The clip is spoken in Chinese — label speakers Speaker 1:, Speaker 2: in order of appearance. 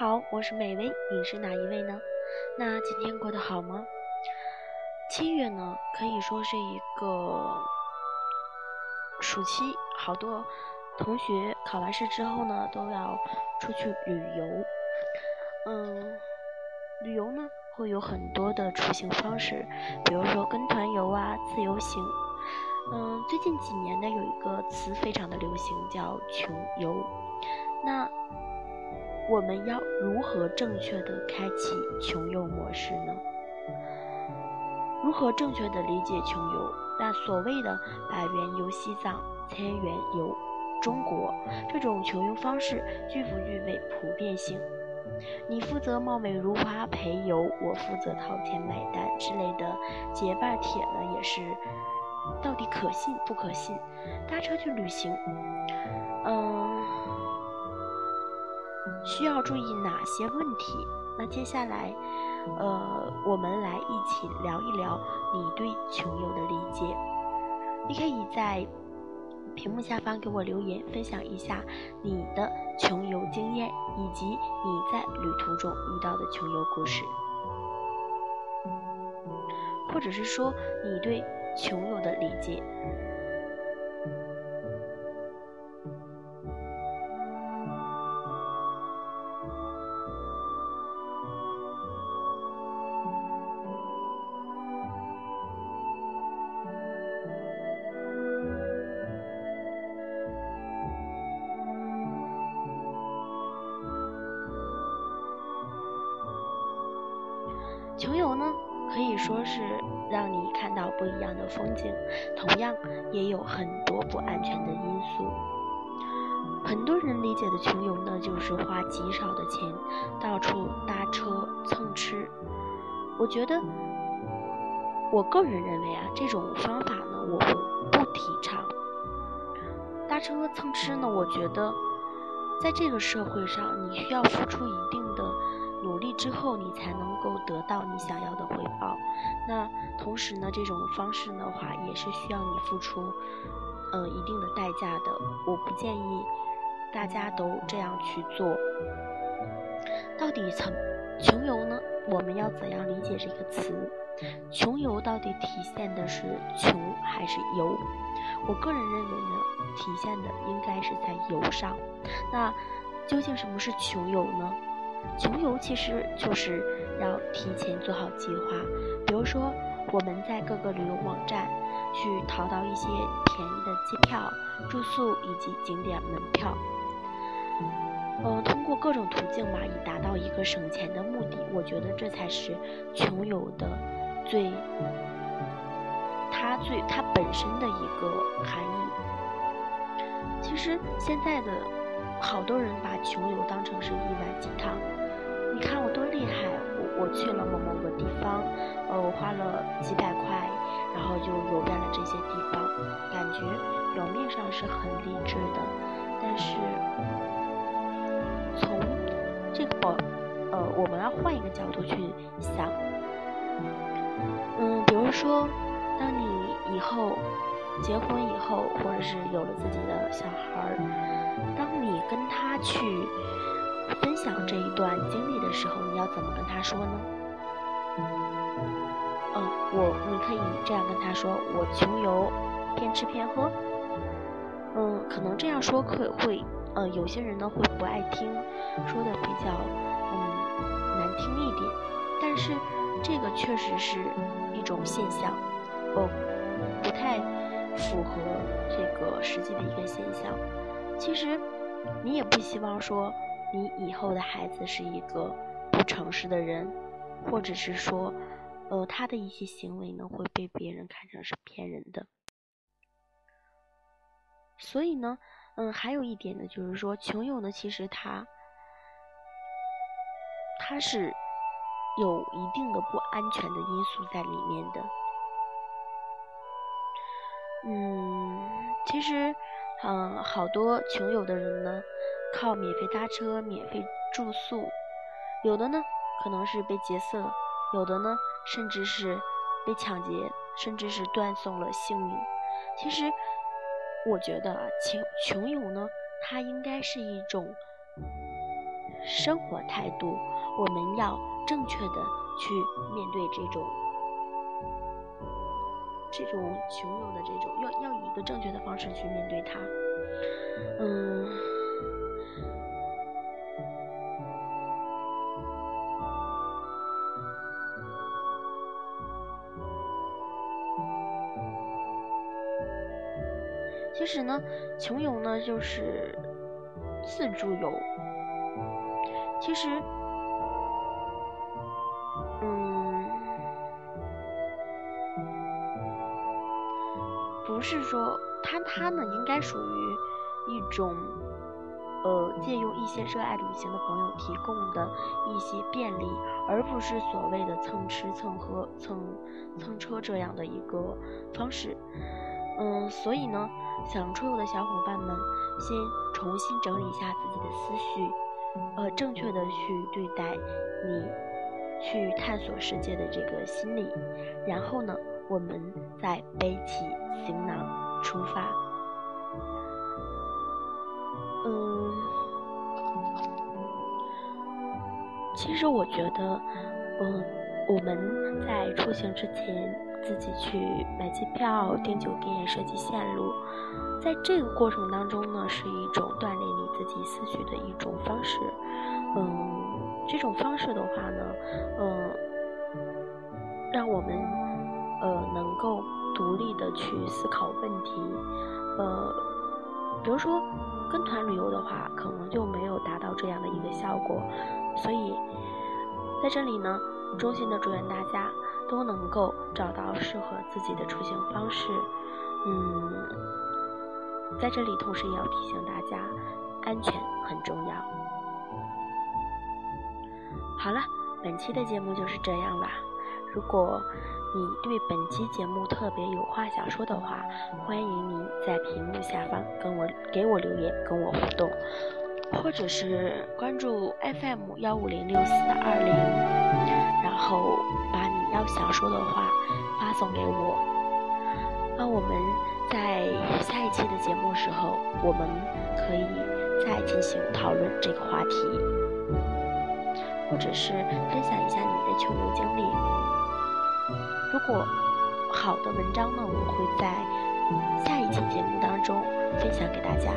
Speaker 1: 好，我是美薇，你是哪一位呢？那今天过得好吗？七月呢，可以说是一个暑期，好多同学考完试之后呢，都要出去旅游。嗯，旅游呢会有很多的出行方式，比如说跟团游啊、自由行。嗯，最近几年呢，有一个词非常的流行，叫穷游。那我们要如何正确的开启穷游模式呢？如何正确的理解穷游？那所谓的百元游西藏、千元游中国这种穷游方式具不具备普遍性？你负责貌美如花陪游，我负责掏钱买单之类的结伴帖呢，也是到底可信不可信？搭车去旅行，嗯。需要注意哪些问题？那接下来，呃，我们来一起聊一聊你对穷游的理解。你可以在屏幕下方给我留言，分享一下你的穷游经验，以及你在旅途中遇到的穷游故事，或者是说你对穷游的理解。穷游呢，可以说是让你看到不一样的风景，同样也有很多不安全的因素。很多人理解的穷游呢，就是花极少的钱，到处搭车蹭吃。我觉得，我个人认为啊，这种方法呢，我不不提倡。搭车蹭吃呢，我觉得，在这个社会上，你需要付出一定的。努力之后，你才能够得到你想要的回报。那同时呢，这种方式的话，也是需要你付出，呃，一定的代价的。我不建议大家都这样去做。到底穷穷游呢？我们要怎样理解这个词？穷游到底体现的是穷还是游？我个人认为呢，体现的应该是在游上。那究竟什么是穷游呢？穷游其实就是要提前做好计划，比如说我们在各个旅游网站去淘到一些便宜的机票、住宿以及景点门票，嗯，通过各种途径嘛，以达到一个省钱的目的。我觉得这才是穷游的最，它最它本身的一个含义。其实现在的。好多人把穷游当成是一碗鸡汤，你看我多厉害，我我去了某某个地方，呃，我花了几百块，然后就游遍了这些地方，感觉表面上是很励志的，但是从这个保，呃，我们要换一个角度去想，嗯，比如说，当你以后结婚以后，或者是有了自己的小孩儿。当你跟他去分享这一段经历的时候，你要怎么跟他说呢？嗯，我你可以这样跟他说：我穷游，骗吃骗喝。嗯，可能这样说会会，呃，有些人呢会不爱听，说的比较嗯难听一点。但是这个确实是一种现象，哦，不太符合这个实际的一个现象。其实，你也不希望说你以后的孩子是一个不诚实的人，或者是说，呃，他的一些行为呢会被别人看成是骗人的。所以呢，嗯，还有一点呢，就是说，穷游呢，其实它，它是有一定的不安全的因素在里面的。嗯，其实。嗯，好多穷游的人呢，靠免费搭车、免费住宿，有的呢可能是被劫色，有的呢甚至是被抢劫，甚至是断送了性命。其实，我觉得穷穷游呢，它应该是一种生活态度，我们要正确的去面对这种这种穷游的这种，要要以一个正确的方式去面对它。嗯，其实呢，穷游呢就是自助游。其实，不是说他他呢应该属于一种，呃，借用一些热爱旅行的朋友提供的一些便利，而不是所谓的蹭吃蹭喝蹭蹭车这样的一个方式。嗯，所以呢，想出游的小伙伴们，先重新整理一下自己的思绪。呃，正确的去对待你去探索世界的这个心理，然后呢，我们再背起行囊出发。嗯，其实我觉得，嗯，我们在出行之前，自己去买机票、订酒店、设计线路。在这个过程当中呢，是一种锻炼你自己思绪的一种方式。嗯，这种方式的话呢，嗯，让我们呃能够独立的去思考问题。呃，比如说跟团旅游的话，可能就没有达到这样的一个效果。所以在这里呢，衷心的祝愿大家都能够找到适合自己的出行方式。嗯。在这里，同时也要提醒大家，安全很重要。好了，本期的节目就是这样啦。如果你对本期节目特别有话想说的话，欢迎你在屏幕下方跟我给我留言，跟我互动，或者是关注 FM 幺五零六四二零，然后把你要想说的话发送给我，那我们。在下一期的节目时候，我们可以再进行讨论这个话题，或者是分享一下你的穷游经历。如果好的文章呢，我会在下一期节目当中分享给大家。